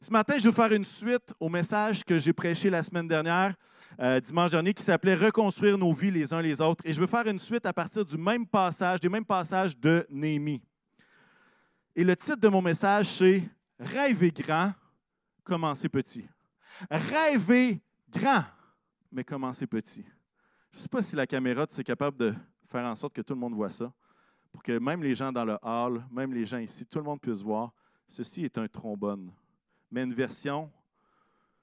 Ce matin, je vais faire une suite au message que j'ai prêché la semaine dernière, euh, dimanche dernier, qui s'appelait Reconstruire nos vies les uns les autres. Et je veux faire une suite à partir du même passage, des mêmes passages de Néhémie. Et le titre de mon message, c'est Rêver grand, commencer petit. Rêver grand, mais commencer petit. Je ne sais pas si la caméra, tu es capable de faire en sorte que tout le monde voit ça, pour que même les gens dans le hall, même les gens ici, tout le monde puisse voir, ceci est un trombone. Mais une version,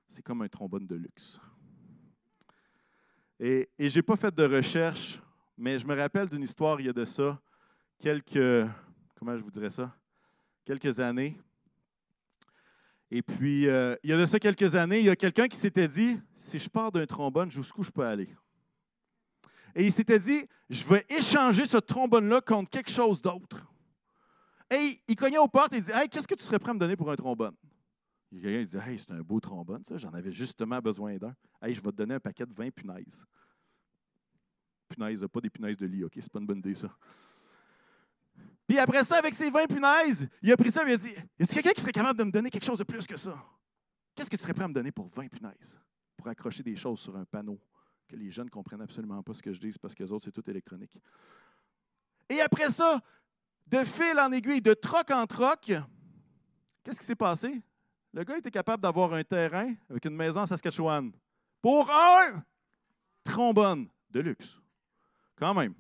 c'est comme un trombone de luxe. Et, je n'ai pas fait de recherche, mais je me rappelle d'une histoire il y a de ça, quelques, comment je vous dirais ça, quelques années. Et puis, euh, il y a de ça quelques années, il y a quelqu'un qui s'était dit, si je pars d'un trombone, jusqu'où je peux aller? Et il s'était dit, je vais échanger ce trombone-là contre quelque chose d'autre. Et il cognait aux portes et il dit, hey, qu'est-ce que tu serais prêt à me donner pour un trombone? Il a quelqu'un qui dit, hey, c'est un beau trombone, ça, j'en avais justement besoin d'un. Hey, je vais te donner un paquet de 20 punaises. Punaises, pas des punaises de lit, OK? C'est pas une bonne idée, ça. Puis après ça, avec ses 20 punaises, il a pris ça et il a dit Y a-t-il quelqu'un qui serait capable de me donner quelque chose de plus que ça? Qu'est-ce que tu serais prêt à me donner pour 20 punaises Pour accrocher des choses sur un panneau que les jeunes ne comprennent absolument pas ce que je dis parce que les autres, c'est tout électronique. Et après ça, de fil en aiguille, de troc en troc, qu'est-ce qui s'est passé? Le gars était capable d'avoir un terrain avec une maison en Saskatchewan pour un trombone de luxe. Quand même.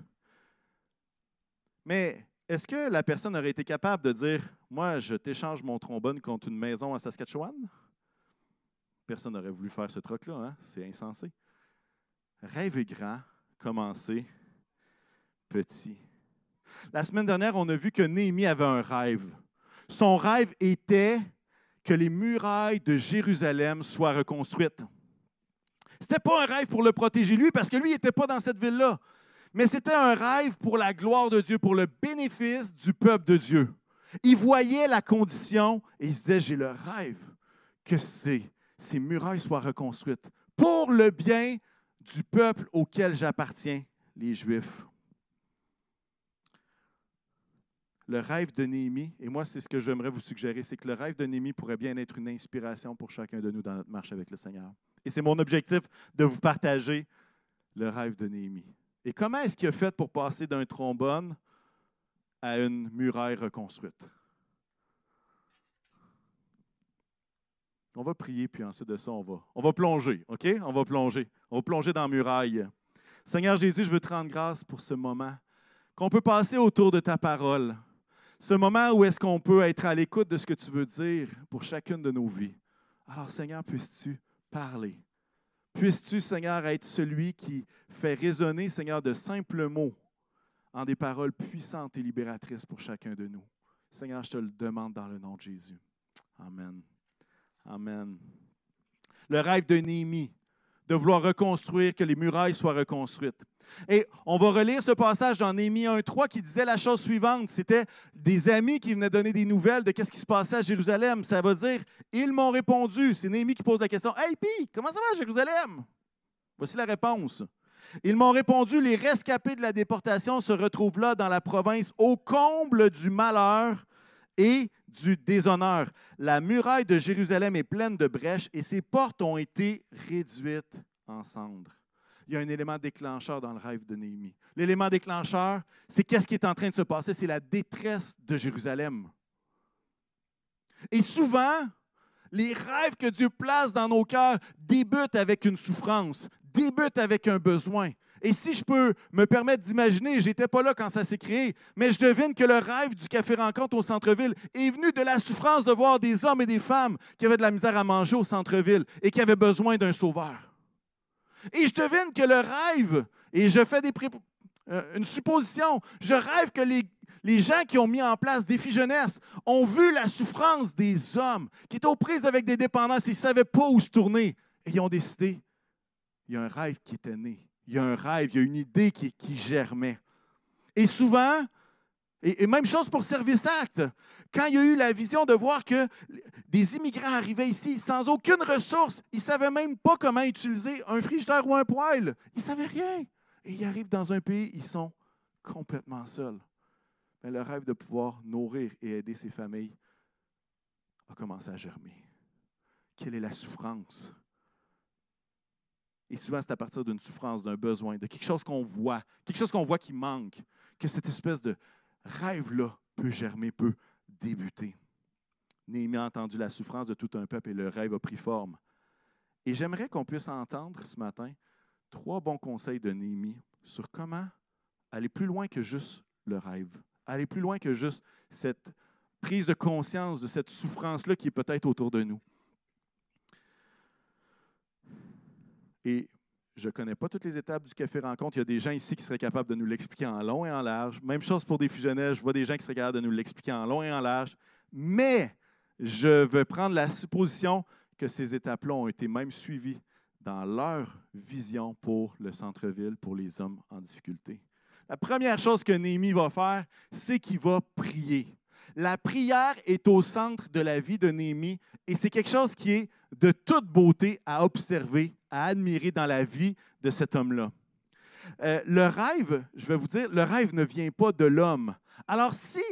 Mais est-ce que la personne aurait été capable de dire Moi, je t'échange mon trombone contre une maison à Saskatchewan? Personne n'aurait voulu faire ce truc-là, hein? c'est insensé. Rêver grand, commencer petit. La semaine dernière, on a vu que Néhémie avait un rêve. Son rêve était que les murailles de Jérusalem soient reconstruites. Ce n'était pas un rêve pour le protéger lui, parce que lui, n'était pas dans cette ville-là. Mais c'était un rêve pour la gloire de Dieu, pour le bénéfice du peuple de Dieu. Il voyait la condition et il se disait, j'ai le rêve que ces murailles soient reconstruites pour le bien du peuple auquel j'appartiens, les Juifs. Le rêve de Néhémie, et moi c'est ce que j'aimerais vous suggérer, c'est que le rêve de Néhémie pourrait bien être une inspiration pour chacun de nous dans notre marche avec le Seigneur. Et c'est mon objectif de vous partager le rêve de Néhémie. Et comment est-ce qu'il a fait pour passer d'un trombone à une muraille reconstruite? On va prier, puis ensuite de ça, on va, on va plonger, OK? On va plonger. On va plonger dans la muraille. Seigneur Jésus, je veux te rendre grâce pour ce moment qu'on peut passer autour de ta parole. Ce moment où est-ce qu'on peut être à l'écoute de ce que tu veux dire pour chacune de nos vies. Alors, Seigneur, puisses-tu parler? Puisses-tu, Seigneur, être celui qui fait résonner, Seigneur, de simples mots en des paroles puissantes et libératrices pour chacun de nous? Seigneur, je te le demande dans le nom de Jésus. Amen. Amen. Le rêve de Néhémie, de vouloir reconstruire, que les murailles soient reconstruites. Et on va relire ce passage dans Néhémie 1.3 qui disait la chose suivante. C'était des amis qui venaient donner des nouvelles de ce qui se passait à Jérusalem. Ça veut dire, ils m'ont répondu. C'est Néhémie qui pose la question. Hey, Pi, comment ça va à Jérusalem? Voici la réponse. Ils m'ont répondu, les rescapés de la déportation se retrouvent là dans la province au comble du malheur et du déshonneur. La muraille de Jérusalem est pleine de brèches et ses portes ont été réduites en cendres. Il y a un élément déclencheur dans le rêve de Néhémie. L'élément déclencheur, c'est qu'est-ce qui est en train de se passer? C'est la détresse de Jérusalem. Et souvent, les rêves que Dieu place dans nos cœurs débutent avec une souffrance, débutent avec un besoin. Et si je peux me permettre d'imaginer, je n'étais pas là quand ça s'est créé, mais je devine que le rêve du café rencontre au centre-ville est venu de la souffrance de voir des hommes et des femmes qui avaient de la misère à manger au centre-ville et qui avaient besoin d'un sauveur. Et je devine que le rêve, et je fais euh, une supposition, je rêve que les, les gens qui ont mis en place des filles jeunesse ont vu la souffrance des hommes qui étaient aux prises avec des dépendances, ils ne savaient pas où se tourner. Et ils ont décidé, il y a un rêve qui était né il y a un rêve, il y a une idée qui, germait. Et souvent, et, même chose pour Service Act, quand il y a eu la vision de voir que des immigrants arrivaient ici sans aucune ressource, ils ne savaient même pas comment utiliser un frigidaire ou un poêle. Ils ne savaient rien. Et ils arrivent dans un pays, ils sont complètement seuls. Mais le rêve de pouvoir nourrir et aider ces familles a commencé à germer. quelle est la souffrance? Et souvent, c'est à partir d'une souffrance, d'un besoin, de quelque chose qu'on voit, quelque chose qu'on voit qui manque, que cette espèce de rêve-là peut germer, peut débuter. Néhémie a entendu la souffrance de tout un peuple et le rêve a pris forme. Et j'aimerais qu'on puisse entendre ce matin trois bons conseils de Néhémie sur comment aller plus loin que juste le rêve, aller plus loin que juste cette prise de conscience de cette souffrance-là qui est peut-être autour de nous. Et je ne connais pas toutes les étapes du café rencontre. Il y a des gens ici qui seraient capables de nous l'expliquer en long et en large. Même chose pour des fusionnels. Je vois des gens qui seraient capables de nous l'expliquer en long et en large. Mais je veux prendre la supposition que ces étapes-là ont été même suivies dans leur vision pour le centre-ville, pour les hommes en difficulté. La première chose que Néhémie va faire, c'est qu'il va prier. La prière est au centre de la vie de Néhémie et c'est quelque chose qui est de toute beauté à observer, à admirer dans la vie de cet homme-là. Euh, le rêve, je vais vous dire, le rêve ne vient pas de l'homme. Alors si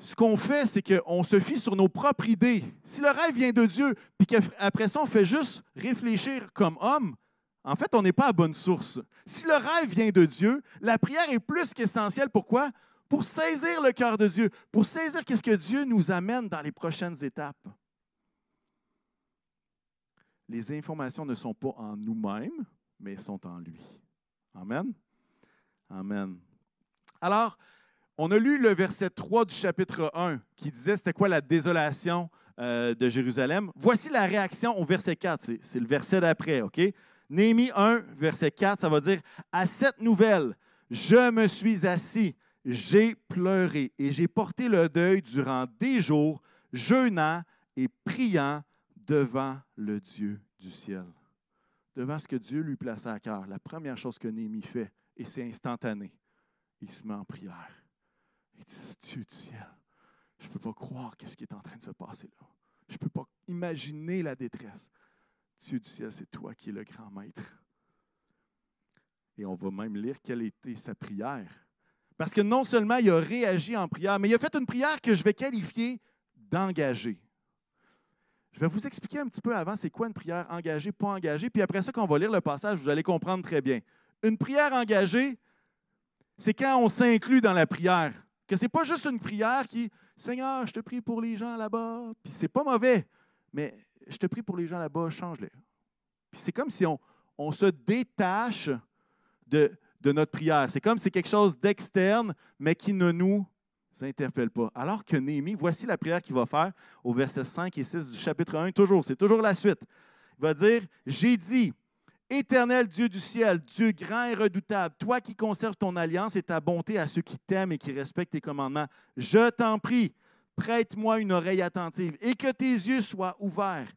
ce qu'on fait, c'est qu'on se fie sur nos propres idées, si le rêve vient de Dieu, puis qu'après ça, on fait juste réfléchir comme homme, en fait, on n'est pas à bonne source. Si le rêve vient de Dieu, la prière est plus qu'essentielle. Pourquoi? Pour saisir le cœur de Dieu, pour saisir qu'est-ce que Dieu nous amène dans les prochaines étapes les informations ne sont pas en nous-mêmes, mais sont en lui. Amen. Amen. Alors, on a lu le verset 3 du chapitre 1 qui disait c'était quoi la désolation euh, de Jérusalem. Voici la réaction au verset 4. C'est le verset d'après, OK? Néhémie 1, verset 4, ça va dire À cette nouvelle, je me suis assis, j'ai pleuré et j'ai porté le deuil durant des jours, jeûnant et priant devant le Dieu du ciel, devant ce que Dieu lui plaçait à cœur. La première chose que Néhémie fait, et c'est instantané, il se met en prière. Il dit Dieu du ciel, je ne peux pas croire qu'est-ce qui est en train de se passer là. Je ne peux pas imaginer la détresse. Dieu du ciel, c'est toi qui es le grand maître. Et on va même lire quelle était sa prière. Parce que non seulement il a réagi en prière, mais il a fait une prière que je vais qualifier d'engagée. Je vais vous expliquer un petit peu avant c'est quoi une prière engagée, pas engagée, puis après ça, quand on va lire le passage, vous allez comprendre très bien. Une prière engagée, c'est quand on s'inclut dans la prière. Que ce n'est pas juste une prière qui, Seigneur, je te prie pour les gens là-bas, puis c'est pas mauvais, mais je te prie pour les gens là-bas, change-les. Puis c'est comme si on, on se détache de, de notre prière. C'est comme si c'est quelque chose d'externe, mais qui ne nous interpelle pas. Alors que Néhémie, voici la prière qu'il va faire au verset 5 et 6 du chapitre 1, toujours, c'est toujours la suite. Il va dire, j'ai dit, Éternel Dieu du ciel, Dieu grand et redoutable, toi qui conserves ton alliance et ta bonté à ceux qui t'aiment et qui respectent tes commandements, je t'en prie, prête-moi une oreille attentive et que tes yeux soient ouverts.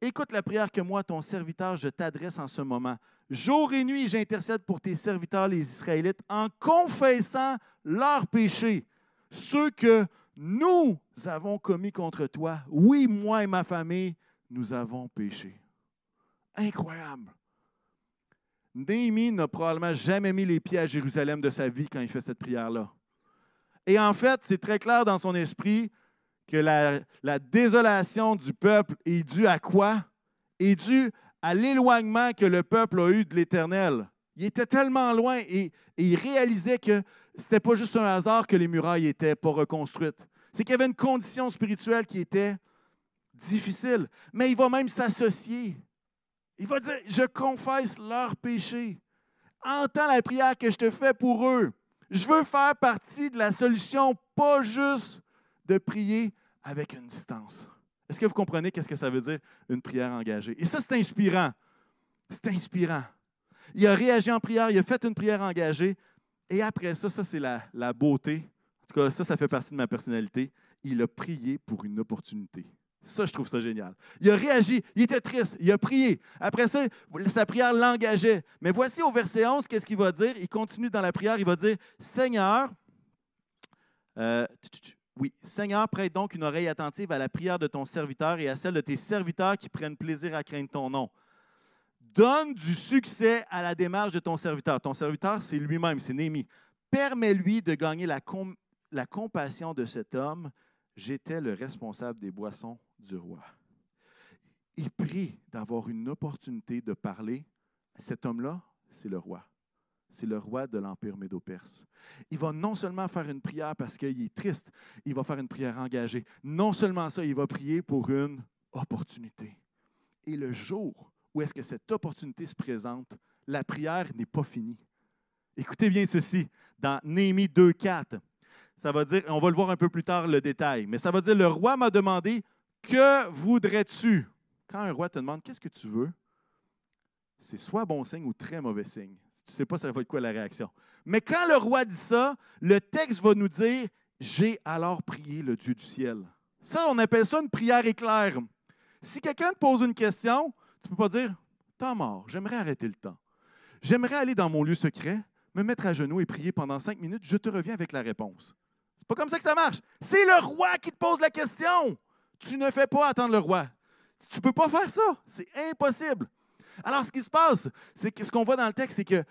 Écoute la prière que moi, ton serviteur, je t'adresse en ce moment. Jour et nuit, j'intercède pour tes serviteurs, les Israélites, en confessant leurs péchés ceux que nous avons commis contre toi. Oui, moi et ma famille, nous avons péché. Incroyable. Néhémie n'a probablement jamais mis les pieds à Jérusalem de sa vie quand il fait cette prière-là. Et en fait, c'est très clair dans son esprit que la, la, désolation du peuple est due à quoi? Est due à l'éloignement que le peuple a eu de l'Éternel. Il était tellement loin et, il réalisait que n'était pas juste un hasard que les murailles n'étaient pas reconstruites. C'est qu'il y avait une condition spirituelle qui était difficile. Mais il va même s'associer. Il va dire, je confesse leurs péchés. Entends la prière que je te fais pour eux. Je veux faire partie de la solution, pas juste de prier avec une distance. Est-ce que vous comprenez qu'est-ce que ça veut dire une prière engagée? Et ça, c'est inspirant. C'est inspirant. Il a réagi en prière, il a fait une prière engagée, et après ça, ça c'est la, la beauté. En tout cas, ça, ça fait partie de ma personnalité. Il a prié pour une opportunité. Ça, je trouve ça génial. Il a réagi, il était triste, il a prié. Après ça, sa prière l'engageait. Mais voici au verset 11, qu'est-ce qu'il va dire? Il continue dans la prière, il va dire, Seigneur, euh, oui, Seigneur, prête donc une oreille attentive à la prière de ton serviteur et à celle de tes serviteurs qui prennent plaisir à craindre ton nom. Donne du succès à la démarche de ton serviteur. Ton serviteur, c'est lui-même, c'est Némi. Permets-lui de gagner la, compassion de cet homme. J'étais le responsable des boissons du roi. il prie d'avoir une opportunité de parler. Cet homme-là, c'est le roi. C'est le roi de l'Empire médo-perse. Il va non seulement faire une prière parce qu'il est triste, il va faire une prière engagée. Non seulement ça, il va prier pour une opportunité. Et le jour où est-ce que cette opportunité se présente, la prière n'est pas finie. Écoutez bien ceci, dans Néhémie 2.4, ça va dire, on va le voir un peu plus tard le détail, mais ça va dire, le roi m'a demandé, que voudrais-tu? Quand un roi te demande, qu'est-ce que tu veux? C'est soit bon signe ou très mauvais signe. Tu ne sais pas ça va être quoi la réaction. Mais quand le roi dit ça, le texte va nous dire, j'ai alors prié le Dieu du ciel. Ça, on appelle ça une prière éclair. Si quelqu'un te pose une question, tu ne peux pas dire, temps mort, j'aimerais arrêter le temps. J'aimerais aller dans mon lieu secret, me mettre à genoux et prier pendant cinq minutes, je te reviens avec la réponse. C'est pas comme ça que ça marche. C'est le roi qui te pose la question. Tu ne fais pas attendre le roi. Tu ne peux pas faire ça. C'est impossible. Alors, ce qui se passe, c'est que ce qu'on voit dans le texte, c'est que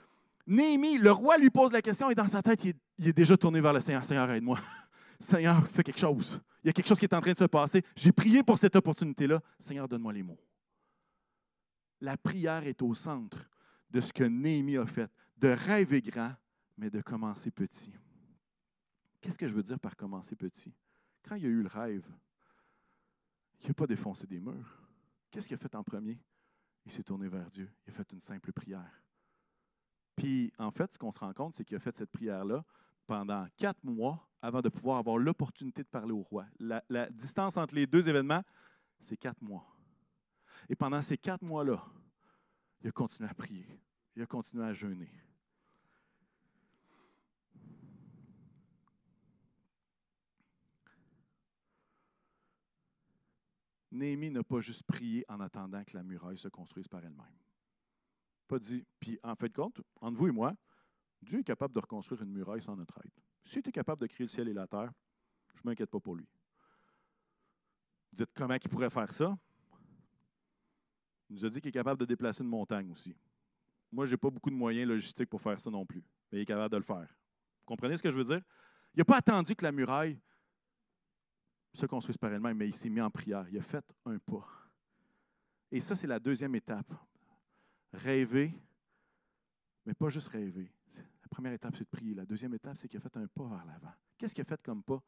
Néhémie, le roi lui pose la question et dans sa tête, il est, déjà tourné vers le Seigneur. Seigneur, aide-moi. Seigneur, fais quelque chose. Il y a quelque chose qui est en train de se passer. J'ai prié pour cette opportunité-là. Seigneur, donne-moi les mots. La prière est au centre de ce que Néhémie a fait, de rêver grand, mais de commencer petit. Qu'est-ce que je veux dire par commencer petit? Quand il y a eu le rêve, il n'a pas défoncé des murs. Qu'est-ce qu'il a fait en premier? Il s'est tourné vers Dieu. Il a fait une simple prière. Puis, en fait, ce qu'on se rend compte, c'est qu'il a fait cette prière-là pendant quatre mois avant de pouvoir avoir l'opportunité de parler au roi. La, distance entre les deux événements, c'est quatre mois. Et pendant ces quatre mois-là, il a continué à prier. Il a continué à jeûner. Néhémie n'a pas juste prié en attendant que la muraille se construise par elle-même. Pas dit, puis en fait compte, entre vous et moi, Dieu est capable de reconstruire une muraille sans notre aide. Si tu es capable de créer le ciel et la terre, je ne m'inquiète pas pour lui. Dites comment il pourrait faire ça? Il nous a dit qu'il est capable de déplacer une montagne aussi. Moi, je n'ai pas beaucoup de moyens logistiques pour faire ça non plus, mais il est capable de le faire. Vous comprenez ce que je veux dire? Il n'a pas attendu que la muraille se construise par elle-même, mais il s'est mis en prière. Il a fait un pas. Et ça, c'est la deuxième étape. Rêver, mais pas juste rêver. La première étape, c'est de prier. La deuxième étape, c'est qu'il a fait un pas vers l'avant. Qu'est-ce qu'il a fait comme pas?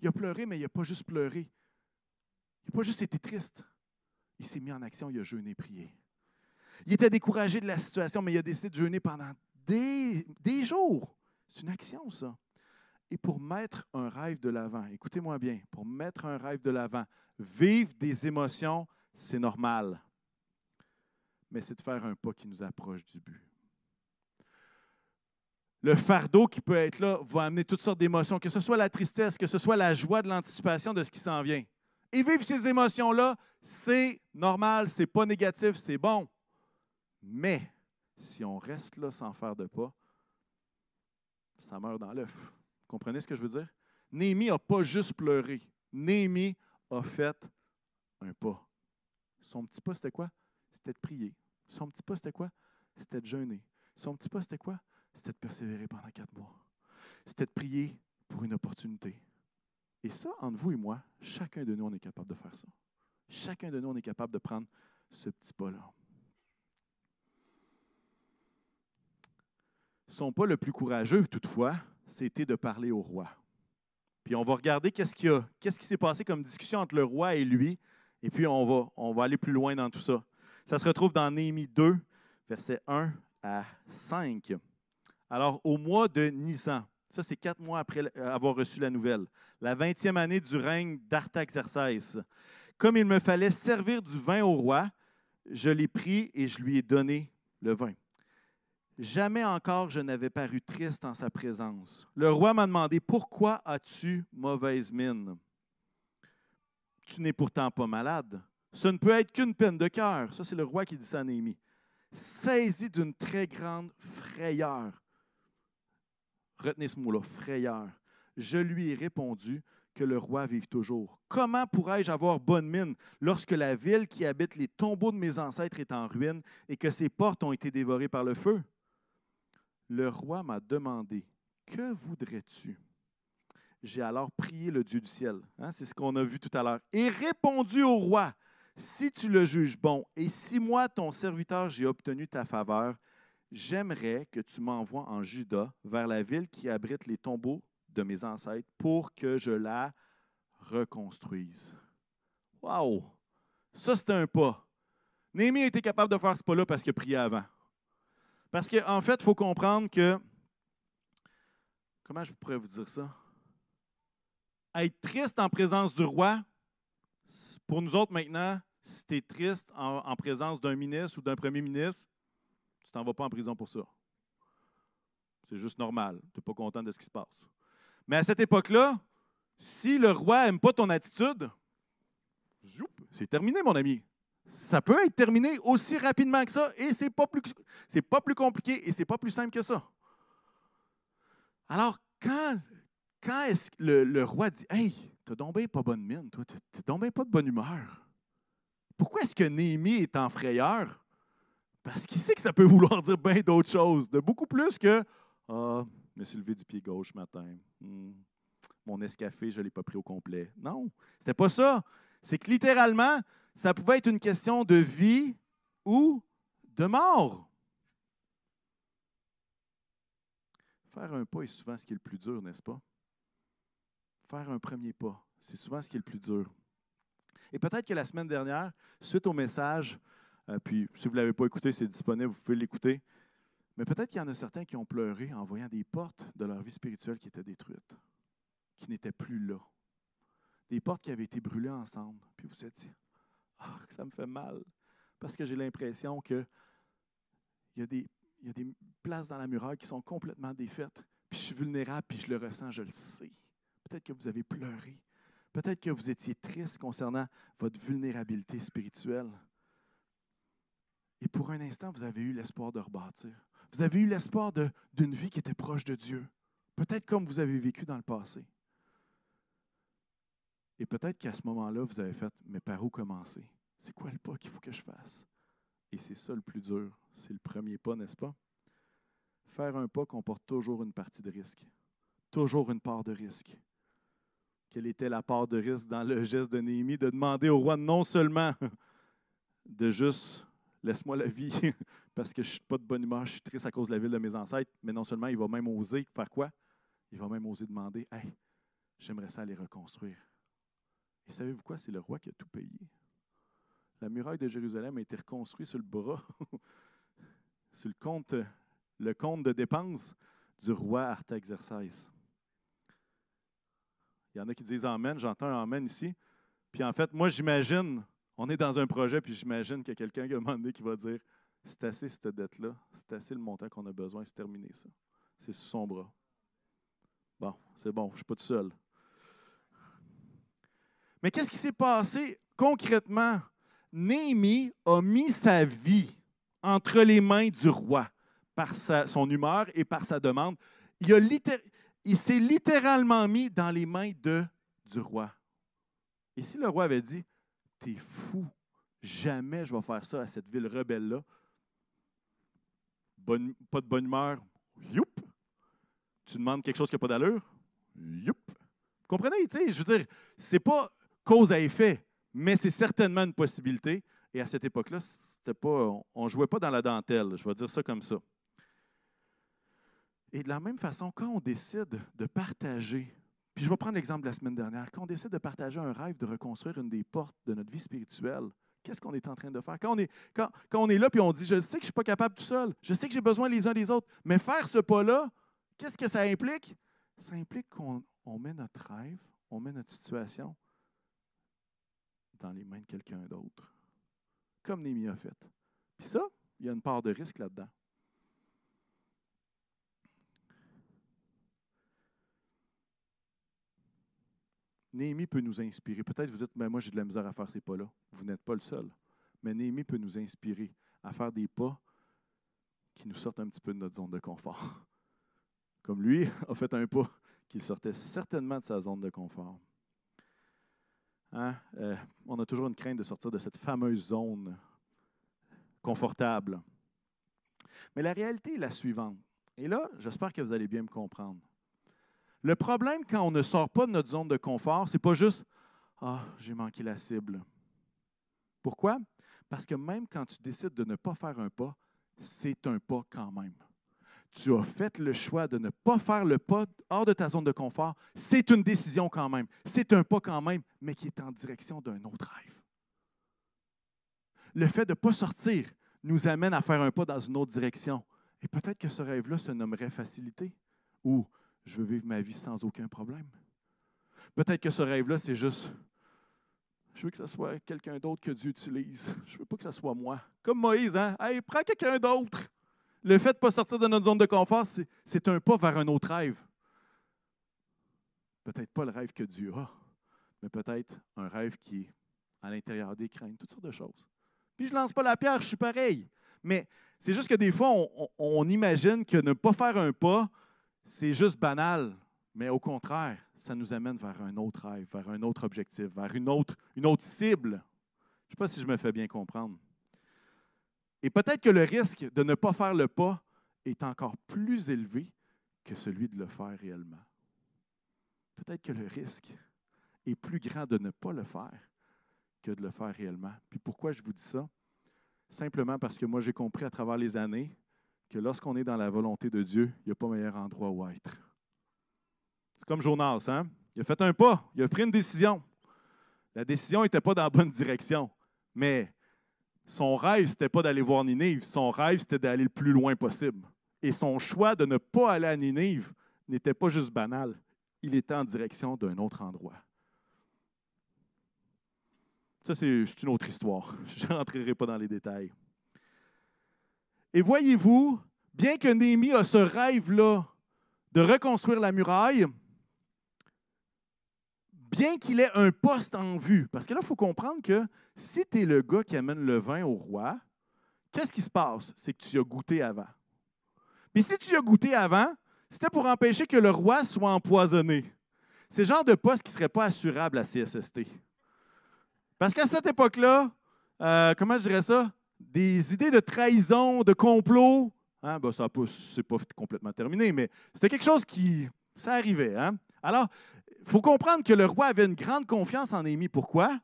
Il a pleuré, mais il n'a pas juste pleuré. Il n'a pas juste été triste. Il s'est mis en action, il a jeûné, prié. Il était découragé de la situation, mais il a décidé de jeûner pendant des, des jours. C'est une action, ça. Et pour mettre un rêve de l'avant, écoutez-moi bien, pour mettre un rêve de l'avant, vivre des émotions, c'est normal. Mais c'est de faire un pas qui nous approche du but. Le fardeau qui peut être là va amener toutes sortes d'émotions, que ce soit la tristesse, que ce soit la joie de l'anticipation de ce qui s'en vient. Et vivre ces émotions-là, c'est normal, c'est pas négatif, c'est bon. Mais si on reste là sans faire de pas, ça meurt dans l'œuf comprenez ce que je veux dire? Néhémie n'a pas juste pleuré. Néhémie a fait un pas. Son petit pas, c'était quoi? C'était de prier. Son petit pas, c'était quoi? C'était de jeûner. Son petit pas, c'était quoi? C'était de persévérer pendant quatre mois. C'était de prier pour une opportunité. Et ça, entre vous et moi, chacun de nous, on est capable de faire ça. Chacun de nous, on est capable de prendre ce petit pas-là. Son pas le plus courageux, toutefois, c'était de parler au roi. Puis on va regarder qu'est-ce qui, qu'est-ce qui s'est passé comme discussion entre le roi et lui, et puis on va, on va aller plus loin dans tout ça. Ça se retrouve dans Néhémie 2, versets 1 à 5. Alors, au mois de Nisan, ça c'est quatre mois après avoir reçu la nouvelle, la vingtième année du règne d'Artaxerxès, comme il me fallait servir du vin au roi, je l'ai pris et je lui ai donné le vin. Jamais encore je n'avais paru triste en sa présence. Le roi m'a demandé Pourquoi as-tu mauvaise mine? Tu n'es pourtant pas malade. Ce ne peut être qu'une peine de cœur. Ça, c'est le roi qui dit ça à Néhémie. Saisi d'une très grande frayeur. Retenez ce mot-là, frayeur. Je lui ai répondu que le roi vive toujours. Comment pourrais-je avoir bonne mine lorsque la ville qui habite les tombeaux de mes ancêtres est en ruine et que ses portes ont été dévorées par le feu? Le roi m'a demandé, Que voudrais-tu? J'ai alors prié le Dieu du ciel, hein, c'est ce qu'on a vu tout à l'heure, et répondu au roi, si tu le juges bon, et si moi, ton serviteur, j'ai obtenu ta faveur, j'aimerais que tu m'envoies en Juda vers la ville qui abrite les tombeaux de mes ancêtres pour que je la reconstruise. Wow! Ça, c'était un pas. Néhémie a été capable de faire ce pas-là parce qu'il a prié avant. Parce qu'en en fait, il faut comprendre que. Comment je pourrais vous dire ça? Être triste en présence du roi, pour nous autres maintenant, si tu es triste en, présence d'un ministre ou d'un premier ministre, tu t'en vas pas en prison pour ça. C'est juste normal. Tu n'es pas content de ce qui se passe. Mais à cette époque-là, si le roi n'aime pas ton attitude, c'est terminé, mon ami. Ça peut être terminé aussi rapidement que ça et c'est pas plus pas plus compliqué et c'est pas plus simple que ça. Alors quand quand est-ce que le, roi dit Hey, t'as donc pas bonne mine, toi, t'as donc pas de bonne humeur. Pourquoi est-ce que Néhémie est en frayeur? Parce qu'il sait que ça peut vouloir dire bien d'autres choses, de beaucoup plus que Ah, je me suis levé du pied gauche ce matin. Hmm, mon escafé, je ne l'ai pas pris au complet. Non, c'était pas ça. C'est que littéralement, ça pouvait être une question de vie ou de mort. Faire un pas est souvent ce qui est le plus dur, n'est-ce pas? Faire un premier pas, c'est souvent ce qui est le plus dur. Et peut-être que la semaine dernière, suite au message, euh, puis si vous ne l'avez pas écouté, c'est disponible, vous pouvez l'écouter, mais peut-être qu'il y en a certains qui ont pleuré en voyant des portes de leur vie spirituelle qui étaient détruites, qui n'étaient plus là. Des portes qui avaient été brûlées ensemble. Puis vous êtes dit, ah, ça me fait mal, parce que j'ai l'impression qu'il y, a des, y a des places dans la muraille qui sont complètement défaites, puis je suis vulnérable, puis je le ressens, je le sais. Peut-être que vous avez pleuré. Peut-être que vous étiez triste concernant votre vulnérabilité spirituelle. Et pour un instant, vous avez eu l'espoir de rebâtir. Vous avez eu l'espoir d'une vie qui était proche de Dieu. Peut-être comme vous avez vécu dans le passé. Et peut-être qu'à ce moment-là, vous avez fait, mais par où commencer? C'est quoi le pas qu'il faut que je fasse? Et c'est ça le plus dur. C'est le premier pas, n'est-ce pas? Faire un pas comporte toujours une partie de risque. Toujours une part de risque. Quelle était la part de risque dans le geste de Néhémie de demander au roi non seulement de juste laisse-moi la vie parce que je ne suis pas de bonne humeur, je suis triste à cause de la ville de mes ancêtres, mais non seulement il va même oser faire quoi? Il va même oser demander Hey, j'aimerais ça aller reconstruire. Savez-vous quoi? C'est le roi qui a tout payé. La muraille de Jérusalem a été reconstruite sur le bras, sur le compte, le compte de dépenses du roi Artaxerxès. Il y en a qui disent Amen, j'entends un Amen ici. Puis en fait, moi, j'imagine, on est dans un projet, puis j'imagine qu'il y a quelqu'un qui a demandé qui va dire C'est assez cette dette-là, c'est assez le montant qu'on a besoin, c'est terminé ça. C'est sous son bras. Bon, c'est bon, je ne suis pas tout seul. Mais qu'est-ce qui s'est passé? Concrètement? Néhémie a mis sa vie entre les mains du roi par son humeur et par sa demande. Il, s'est littéralement mis dans les mains de, du roi. Et si le roi avait dit, T'es fou, jamais je vais faire ça à cette ville rebelle-là, pas de bonne humeur, youp! Tu demandes quelque chose qui n'a pas d'allure, youp! Vous comprenez? Je veux dire, c'est pas cause à effet, mais c'est certainement une possibilité. Et à cette époque-là, pas, on ne jouait pas dans la dentelle, je vais dire ça comme ça. Et de la même façon, quand on décide de partager, puis je vais prendre l'exemple de la semaine dernière, quand on décide de partager un rêve de reconstruire une des portes de notre vie spirituelle, qu'est-ce qu'on est en train de faire? Quand on est, quand, quand on est là puis on dit, je sais que je ne suis pas capable tout seul, je sais que j'ai besoin les uns des autres, mais faire ce pas-là, qu'est-ce que ça implique? Ça implique qu'on met notre rêve, on met notre situation dans les mains de quelqu'un d'autre, comme Némi a fait. Puis ça, il y a une part de risque là-dedans. Néhémie peut nous inspirer. Peut-être vous dites, mais moi j'ai de la misère à faire ces pas-là. Vous n'êtes pas le seul. Mais Néhémie peut nous inspirer à faire des pas qui nous sortent un petit peu de notre zone de confort. Comme lui a fait un pas qui sortait certainement de sa zone de confort. Hein? Euh, on a toujours une crainte de sortir de cette fameuse zone confortable. Mais la réalité est la suivante. Et là, j'espère que vous allez bien me comprendre. Le problème quand on ne sort pas de notre zone de confort, c'est pas juste Ah, j'ai manqué la cible. Pourquoi? Parce que même quand tu décides de ne pas faire un pas, c'est un pas quand même. Tu as fait le choix de ne pas faire le pas hors de ta zone de confort. C'est une décision quand même. C'est un pas quand même, mais qui est en direction d'un autre rêve. Le fait de ne pas sortir nous amène à faire un pas dans une autre direction. Et peut-être que ce rêve-là se nommerait facilité ou je veux vivre ma vie sans aucun problème. Peut-être que ce rêve-là, c'est juste je veux que ce soit quelqu'un d'autre que Dieu utilise. Je ne veux pas que ce soit moi. Comme Moïse, hein? Hey, prends quelqu'un d'autre. Le fait de ne pas sortir de notre zone de confort, c'est un pas vers un autre rêve. Peut-être pas le rêve que Dieu a, mais peut-être un rêve qui est à l'intérieur des craintes, toutes sortes de choses. Puis je ne lance pas la pierre, je suis pareil. Mais c'est juste que des fois, on imagine que ne pas faire un pas, c'est juste banal. Mais au contraire, ça nous amène vers un autre rêve, vers un autre objectif, vers une autre, une autre cible. Je ne sais pas si je me fais bien comprendre. Et peut-être que le risque de ne pas faire le pas est encore plus élevé que celui de le faire réellement. Peut-être que le risque est plus grand de ne pas le faire que de le faire réellement. Puis pourquoi je vous dis ça? Simplement parce que moi, j'ai compris à travers les années que lorsqu'on est dans la volonté de Dieu, il n'y a pas meilleur endroit où être. C'est comme Jonas, hein? Il a fait un pas, il a pris une décision. La décision n'était pas dans la bonne direction, mais son rêve, ce n'était pas d'aller voir Ninive. Son rêve, c'était d'aller le plus loin possible. Et son choix de ne pas aller à Ninive n'était pas juste banal. Il était en direction d'un autre endroit. Ça, c'est une autre histoire. Je ne rentrerai pas dans les détails. Et voyez-vous, bien que Néhémie a ce rêve-là de reconstruire la muraille, bien qu'il ait un poste en vue. Parce que là, il faut comprendre que si tu es le gars qui amène le vin au roi, qu'est-ce qui se passe? C'est que tu as goûté avant. Puis si tu as goûté avant, c'était pour empêcher que le roi soit empoisonné. C'est le genre de poste qui ne serait pas assurable à CSST. Parce qu'à cette époque-là, euh, comment je dirais ça? Des idées de trahison, de complot, hein, ben ça c'est pas complètement terminé, mais c'était quelque chose qui, ça arrivait. Hein? Alors, il faut comprendre que le roi avait une grande confiance en Néhémie. Pourquoi?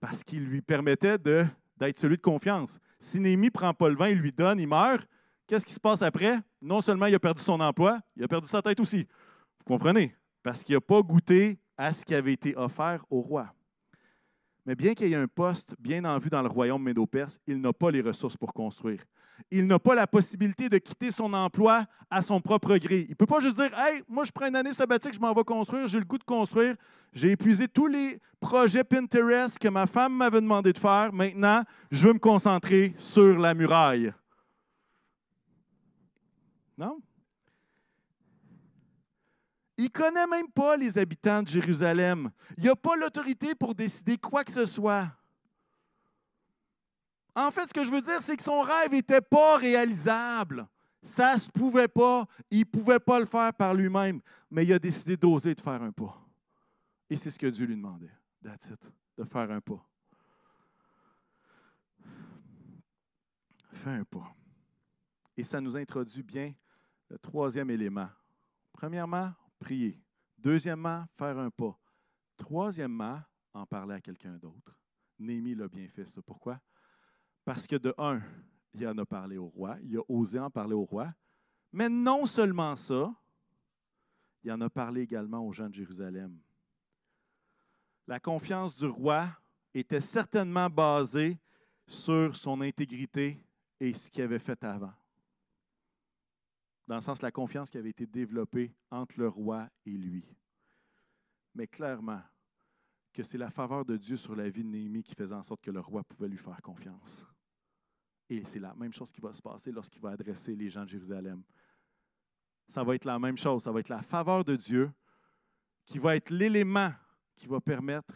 Parce qu'il lui permettait d'être celui de confiance. Si Néhémie ne prend pas le vin, il lui donne, il meurt, qu'est-ce qui se passe après? Non seulement il a perdu son emploi, il a perdu sa tête aussi. Vous comprenez? Parce qu'il n'a pas goûté à ce qui avait été offert au roi. Mais bien qu'il ait un poste bien en vue dans le royaume médo-perse, il n'a pas les ressources pour construire il n'a pas la possibilité de quitter son emploi à son propre gré. Il ne peut pas juste dire Hey, moi, je prends une année sabbatique, je m'en vais construire, j'ai le goût de construire. J'ai épuisé tous les projets Pinterest que ma femme m'avait demandé de faire. Maintenant, je veux me concentrer sur la muraille. Non? Il connaît même pas les habitants de Jérusalem. Il n'a pas l'autorité pour décider quoi que ce soit. En fait, ce que je veux dire, c'est que son rêve n'était pas réalisable. Ça ne se pouvait pas. Il ne pouvait pas le faire par lui-même. Mais il a décidé d'oser de faire un pas. Et c'est ce que Dieu lui demandait. That's de faire un pas. Fais un pas. Et ça nous introduit bien le troisième élément. Premièrement, prier. Deuxièmement, faire un pas. Troisièmement, en parler à quelqu'un d'autre. Némi l'a bien fait, ça. Pourquoi? Parce que de un, il en a parlé au roi, il a osé en parler au roi, mais non seulement ça, il en a parlé également aux gens de Jérusalem. La confiance du roi était certainement basée sur son intégrité et ce qu'il avait fait avant. Dans le sens, la confiance qui avait été développée entre le roi et lui. Mais clairement, que c'est la faveur de Dieu sur la vie de Néhémie qui faisait en sorte que le roi pouvait lui faire confiance. Et c'est la même chose qui va se passer lorsqu'il va adresser les gens de Jérusalem. Ça va être la même chose. Ça va être la faveur de Dieu qui va être l'élément qui va permettre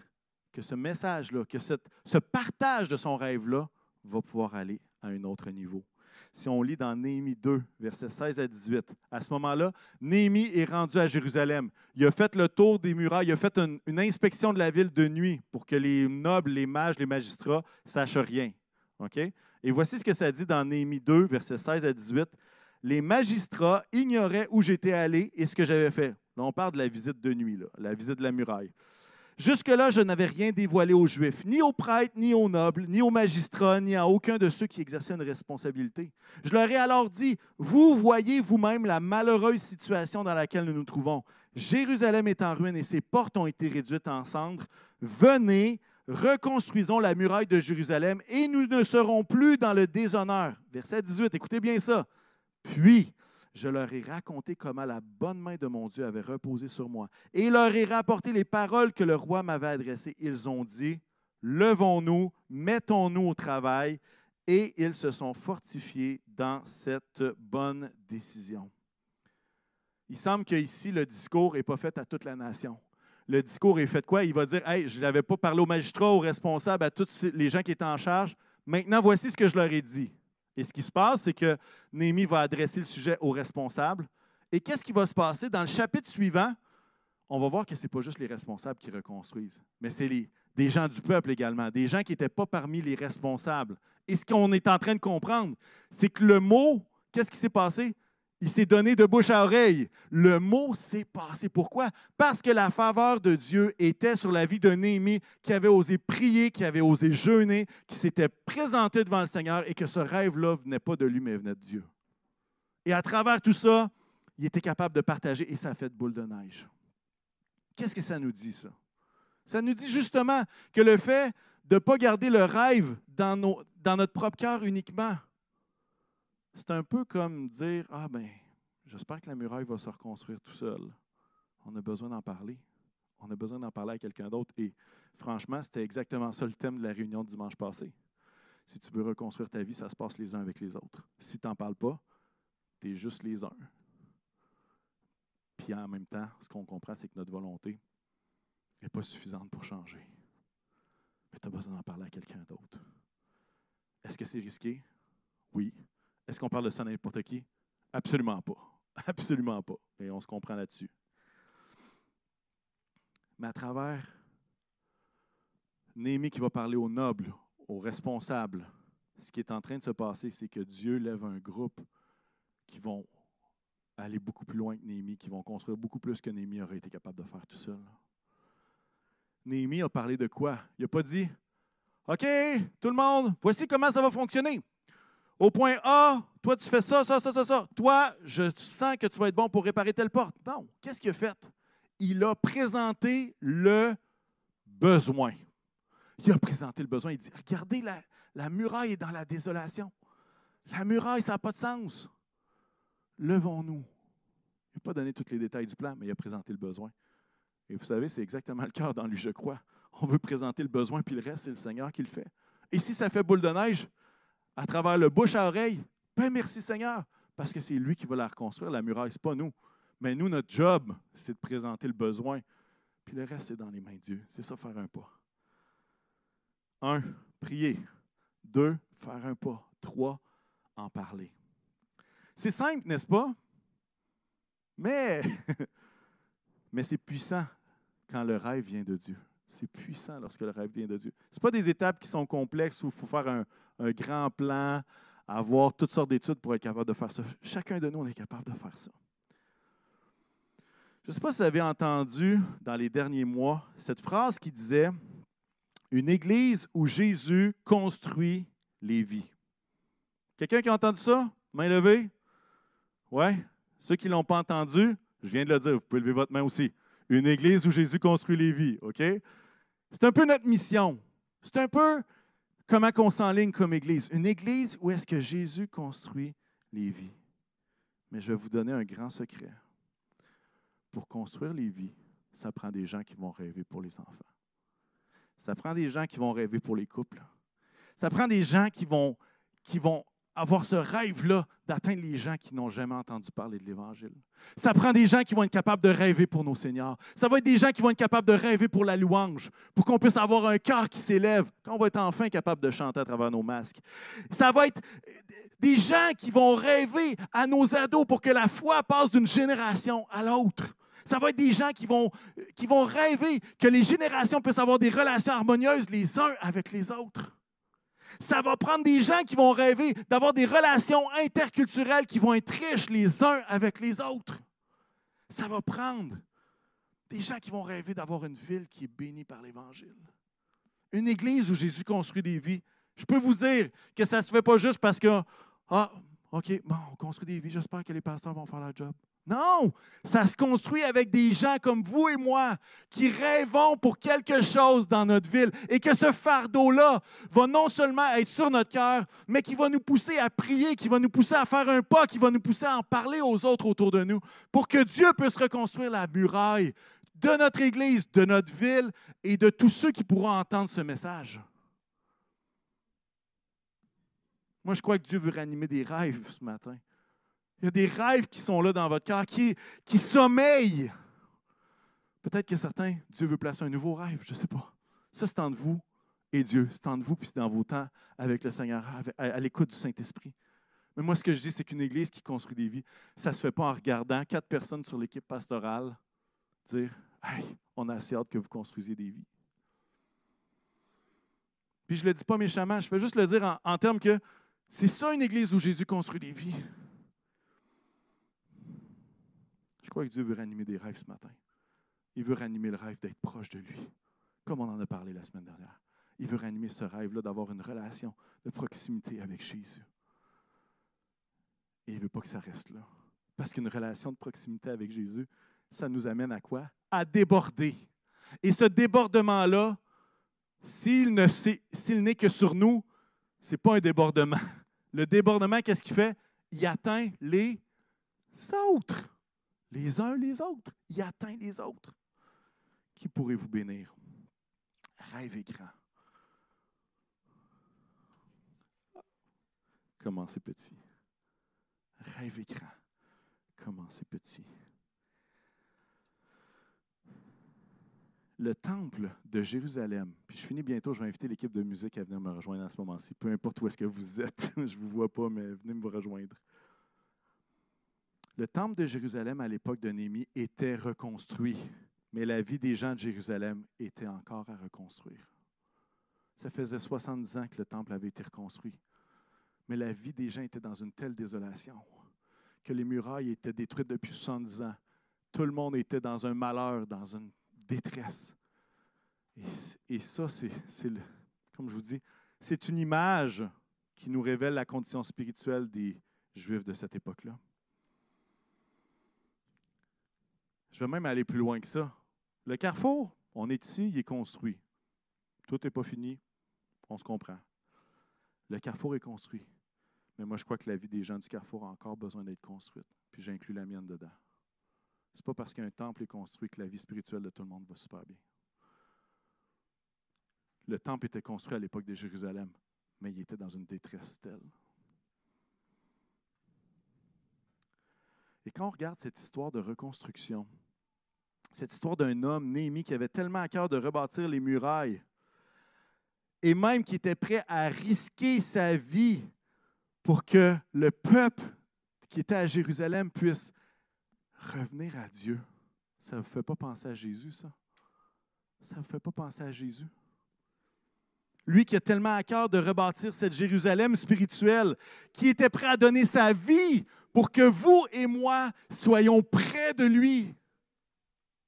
que ce message-là, que ce partage de son rêve-là va pouvoir aller à un autre niveau. Si on lit dans Néhémie 2, versets 16 à 18, à ce moment-là, Néhémie est rendu à Jérusalem. Il a fait le tour des murailles, il a fait une, inspection de la ville de nuit pour que les nobles, les mages, les magistrats sachent rien. Et voici ce que ça dit dans Néhémie 2, versets 16 à 18. Les magistrats ignoraient où j'étais allé et ce que j'avais fait. Là, on parle de la visite de nuit, la visite de la muraille. Jusque-là, je n'avais rien dévoilé aux Juifs, ni aux prêtres, ni aux nobles, ni aux magistrats, ni à aucun de ceux qui exerçaient une responsabilité. Je leur ai alors dit, vous voyez vous-même la malheureuse situation dans laquelle nous nous trouvons. Jérusalem est en ruine et ses portes ont été réduites en cendres. Venez, reconstruisons la muraille de Jérusalem et nous ne serons plus dans le déshonneur. Verset 18, écoutez bien ça. Puis, je leur ai raconté comment la bonne main de mon Dieu avait reposé sur moi et leur ai rapporté les paroles que le roi m'avait adressées. Ils ont dit, levons-nous, mettons-nous au travail et ils se sont fortifiés dans cette bonne décision. Il semble qu'ici, le discours n'est pas fait à toute la nation le discours est fait quoi? Il va dire je n'avais pas parlé aux magistrats, aux responsables, à tous les gens qui étaient en charge. Maintenant, voici ce que je leur ai dit. Et ce qui se passe, c'est que Néhémie va adresser le sujet aux responsables. Et qu'est-ce qui va se passer? Dans le chapitre suivant, on va voir que ce n'est pas juste les responsables qui reconstruisent, mais c'est des gens du peuple également, des gens qui n'étaient pas parmi les responsables. Et ce qu'on est en train de comprendre, c'est que le mot, qu'est-ce qui s'est passé? Il s'est donné de bouche à oreille. Le mot s'est passé. Pourquoi? Parce que la faveur de Dieu était sur la vie de Néhémie qui avait osé prier, qui avait osé jeûner, qui s'était présenté devant le Seigneur et que ce rêve-là venait pas de lui, mais venait de Dieu. Et à travers tout ça, il était capable de partager et ça a fait de boule de neige. Qu'est-ce que ça nous dit, ça? Ça nous dit justement que le fait de ne pas garder le rêve dans, notre propre cœur uniquement, c'est un peu comme dire Ah, ben, j'espère que la muraille va se reconstruire tout seul. On a besoin d'en parler. On a besoin d'en parler à quelqu'un d'autre. Et franchement, c'était exactement ça le thème de la réunion de dimanche passé. Si tu veux reconstruire ta vie, ça se passe les uns avec les autres. Si tu n'en parles pas, tu es juste les uns. Puis en même temps, ce qu'on comprend, c'est que notre volonté n'est pas suffisante pour changer. Mais tu as besoin d'en parler à quelqu'un d'autre. Est-ce que c'est risqué? Oui. Est-ce qu'on parle de ça n'importe qui? Absolument pas. Absolument pas. Et on se comprend là-dessus. Mais à travers Néhémie qui va parler aux nobles, aux responsables, ce qui est en train de se passer, c'est que Dieu lève un groupe qui vont aller beaucoup plus loin que Néhémie, qui vont construire beaucoup plus que Néhémie aurait été capable de faire tout seul. Néhémie a parlé de quoi? Il n'a pas dit OK, tout le monde, voici comment ça va fonctionner. Au point A, toi, tu fais ça, ça, ça, ça, ça. Toi, je sens que tu vas être bon pour réparer telle porte. Non. Qu'est-ce qu'il a fait? Il a présenté le besoin. Il a présenté le besoin. Il dit Regardez, la, la muraille est dans la désolation. La muraille, ça n'a pas de sens. Levons-nous. Il n'a pas donné tous les détails du plan, mais il a présenté le besoin. Et vous savez, c'est exactement le cœur dans lui, je crois. On veut présenter le besoin, puis le reste, c'est le Seigneur qui le fait. Et si ça fait boule de neige, à travers le bouche à oreille, ben merci Seigneur, parce que c'est lui qui va la reconstruire, la muraille, ce n'est pas nous. Mais nous, notre job, c'est de présenter le besoin. Puis le reste, c'est dans les mains de Dieu. C'est ça, faire un pas. Un, prier. Deux, faire un pas. Trois, en parler. C'est simple, n'est-ce pas? Mais, mais c'est puissant quand le rêve vient de Dieu. C'est puissant lorsque le rêve vient de Dieu. Ce pas des étapes qui sont complexes où il faut faire un, un grand plan, avoir toutes sortes d'études pour être capable de faire ça. Chacun de nous, on est capable de faire ça. Je ne sais pas si vous avez entendu dans les derniers mois cette phrase qui disait Une église où Jésus construit les vies. Quelqu'un qui a entendu ça? Main levée? Oui? Ceux qui ne l'ont pas entendu, je viens de le dire, vous pouvez lever votre main aussi. Une église où Jésus construit les vies, OK? C'est un peu notre mission. C'est un peu comment on s'enligne comme Église. Une Église où est-ce que Jésus construit les vies. Mais je vais vous donner un grand secret. Pour construire les vies, ça prend des gens qui vont rêver pour les enfants. Ça prend des gens qui vont rêver pour les couples. Ça prend des gens qui vont, qui vont avoir ce rêve-là d'atteindre les gens qui n'ont jamais entendu parler de l'Évangile. Ça prend des gens qui vont être capables de rêver pour nos seigneurs. Ça va être des gens qui vont être capables de rêver pour la louange, pour qu'on puisse avoir un cœur qui s'élève, quand on va être enfin capable de chanter à travers nos masques. Ça va être des gens qui vont rêver à nos ados pour que la foi passe d'une génération à l'autre. Ça va être des gens qui vont, qui vont rêver que les générations puissent avoir des relations harmonieuses les uns avec les autres. Ça va prendre des gens qui vont rêver d'avoir des relations interculturelles qui vont être riches les uns avec les autres. Ça va prendre Des gens qui vont rêver d'avoir une ville qui est bénie par l'Évangile. Une église où Jésus construit des vies. Je peux vous dire que ça ne se fait pas juste parce que, ah, OK, bon, on construit des vies, j'espère que les pasteurs vont faire leur job. Non, ça se construit avec des gens comme vous et moi qui rêvons pour quelque chose dans notre ville et que ce fardeau-là va non seulement être sur notre cœur, mais qui va nous pousser à prier, qui va nous pousser à faire un pas, qui va nous pousser à en parler aux autres autour de nous pour que Dieu puisse reconstruire la muraille de notre Église, de notre ville et de tous ceux qui pourront entendre ce message. Moi, je crois que Dieu veut ranimer des rêves ce matin. Il y a des rêves qui sont là dans votre cœur, qui, qui sommeillent. Peut-être que certains, Dieu veut placer un nouveau rêve, je ne sais pas. Ça, c'est entre vous et Dieu. C'est entre vous, puis c'est dans vos temps avec le Seigneur, à, l'écoute du Saint-Esprit. Mais moi, ce que je dis, c'est qu'une église qui construit des vies, ça ne se fait pas en regardant quatre personnes sur l'équipe pastorale dire Hey, on a assez hâte que vous construisiez des vies. Puis je ne le dis pas méchamment, je fais juste le dire en, en termes que c'est ça une église où Jésus construit des vies. Crois que Dieu veut ranimer des rêves ce matin? Il veut ranimer le rêve d'être proche de lui, comme on en a parlé la semaine dernière. Il veut ranimer ce rêve-là d'avoir une relation de proximité avec Jésus. Et il ne veut pas que ça reste là. Parce qu'une relation de proximité avec Jésus, ça nous amène à quoi? À déborder. Et ce débordement-là, s'il n'est que sur nous, ce n'est pas un débordement. Le débordement, qu'est-ce qu'il fait? Il atteint les autres les uns les autres. Il atteint les autres. Qui pourrait vous bénir? Rêvez grand. Commencez petit. Rêvez grand. Commencez petit. Le temple de Jérusalem, puis je finis bientôt, je vais inviter l'équipe de musique à venir me rejoindre à ce moment-ci. Peu importe où est-ce que vous êtes, je ne vous vois pas, mais venez me rejoindre. Le temple de Jérusalem à l'époque de Néhémie était reconstruit, mais la vie des gens de Jérusalem était encore à reconstruire. Ça faisait 70 ans que le temple avait été reconstruit, mais la vie des gens était dans une telle désolation que les murailles étaient détruites depuis 70 ans. Tout le monde était dans un malheur, dans une détresse. Et, ça, c'est, comme je vous dis, c'est une image qui nous révèle la condition spirituelle des Juifs de cette époque-là. Je vais même aller plus loin que ça. Le carrefour, on est ici, il est construit. Tout n'est pas fini, on se comprend. Le carrefour est construit. Mais moi, je crois que la vie des gens du carrefour a encore besoin d'être construite. Puis j'inclus la mienne dedans. Ce n'est pas parce qu'un temple est construit que la vie spirituelle de tout le monde va super bien. Le temple était construit à l'époque de Jérusalem, mais il était dans une détresse telle. Et quand on regarde cette histoire de reconstruction, cette histoire d'un homme, Néhémie, qui avait tellement à cœur de rebâtir les murailles, et même qui était prêt à risquer sa vie pour que le peuple qui était à Jérusalem puisse revenir à Dieu. Ça ne vous fait pas penser à Jésus, ça? Ça ne vous fait pas penser à Jésus? Lui qui a tellement à cœur de rebâtir cette Jérusalem spirituelle, qui était prêt à donner sa vie pour que vous et moi soyons près de lui.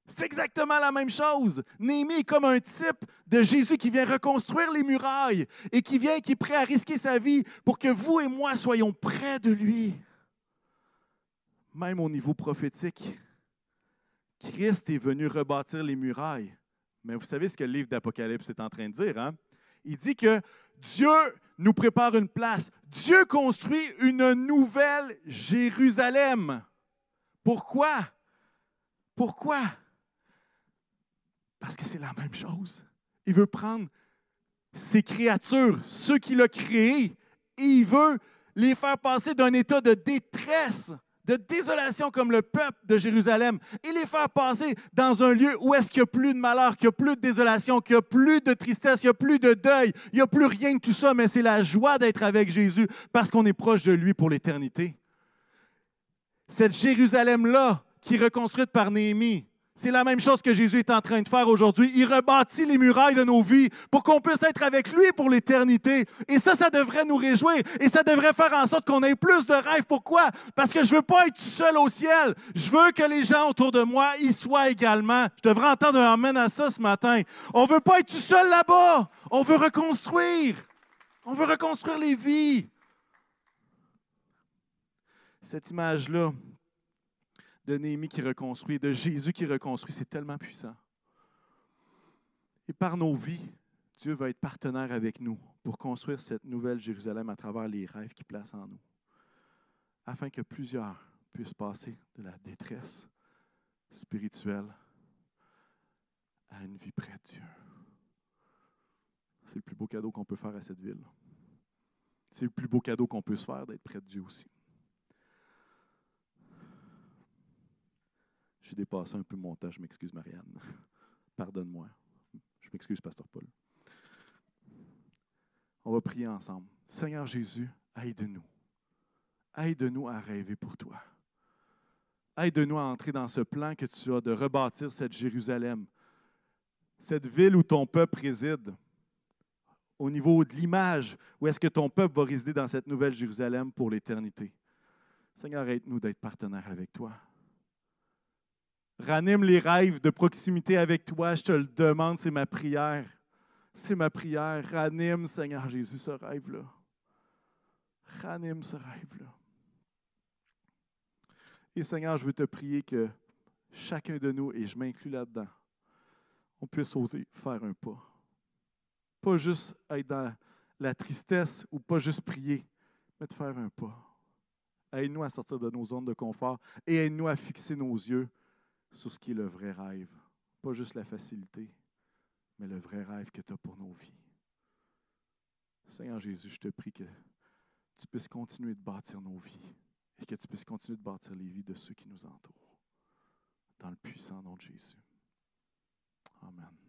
C'est exactement la même chose. Néhémie est comme un type de Jésus qui vient reconstruire les murailles et qui vient, qui est prêt à risquer sa vie pour que vous et moi soyons près de lui. Même au niveau prophétique, Christ est venu rebâtir les murailles. Mais vous savez ce que le livre d'Apocalypse est en train de dire. Hein? Il dit que Dieu nous prépare une place. Dieu construit une nouvelle Jérusalem. Pourquoi? Pourquoi? Parce que c'est la même chose. Il veut prendre ses créatures, ceux qu'il a créés, et il veut les faire passer d'un état de détresse, de désolation comme le peuple de Jérusalem, et les faire passer dans un lieu où est-ce qu'il n'y a plus de malheur, qu'il n'y a plus de désolation, qu'il n'y a plus de tristesse, il n'y a plus de deuil, il n'y a plus rien de tout ça, mais c'est la joie d'être avec Jésus parce qu'on est proche de lui pour l'éternité. Cette Jérusalem-là, qui est reconstruite par Néhémie, C'est la même chose que Jésus est en train de faire aujourd'hui. Il rebâtit les murailles de nos vies pour qu'on puisse être avec lui pour l'éternité. Et ça, ça devrait nous réjouir. Et ça devrait faire en sorte qu'on ait plus de rêves. Pourquoi? Parce que je ne veux pas être seul au ciel. Je veux que les gens autour de moi y soient également. Je devrais entendre un amen à ça ce matin. On ne veut pas être tout seul là-bas. On veut reconstruire. On veut reconstruire les vies. Cette image-là, de Néhémie qui reconstruit, de Jésus qui reconstruit, c'est tellement puissant. Et par nos vies, Dieu va être partenaire avec nous pour construire cette nouvelle Jérusalem à travers les rêves qu'il place en nous, afin que plusieurs puissent passer de la détresse spirituelle à une vie près de Dieu. C'est le plus beau cadeau qu'on peut faire à cette ville. C'est le plus beau cadeau qu'on peut se faire d'être près de Dieu aussi. J'ai dépassé un peu mon temps, je m'excuse, Marianne. Pardonne-moi. Je m'excuse, Pasteur Paul. On va prier ensemble. Seigneur Jésus, aide-nous. Aide-nous à rêver pour toi. Aide-nous à entrer dans ce plan que tu as de rebâtir cette Jérusalem, cette ville où ton peuple réside, au niveau de l'image, où est-ce que ton peuple va résider dans cette nouvelle Jérusalem pour l'éternité. Seigneur, aide-nous d'être partenaires avec toi. Ranime les rêves de proximité avec toi, je te le demande, c'est ma prière. C'est ma prière. Ranime, Seigneur Jésus, ce rêve-là. Ranime ce rêve-là. Et Seigneur, je veux te prier que chacun de nous, et je m'inclus là-dedans, on puisse oser faire un pas. Pas juste être dans la tristesse ou pas juste prier, mais de faire un pas. Aide-nous à sortir de nos zones de confort et aide-nous à fixer nos yeux sur ce qui est le vrai rêve. Pas juste la facilité, mais le vrai rêve que tu as pour nos vies. Seigneur Jésus, je te prie que tu puisses continuer de bâtir nos vies et que tu puisses continuer de bâtir les vies de ceux qui nous entourent. Dans le puissant nom de Jésus. Amen.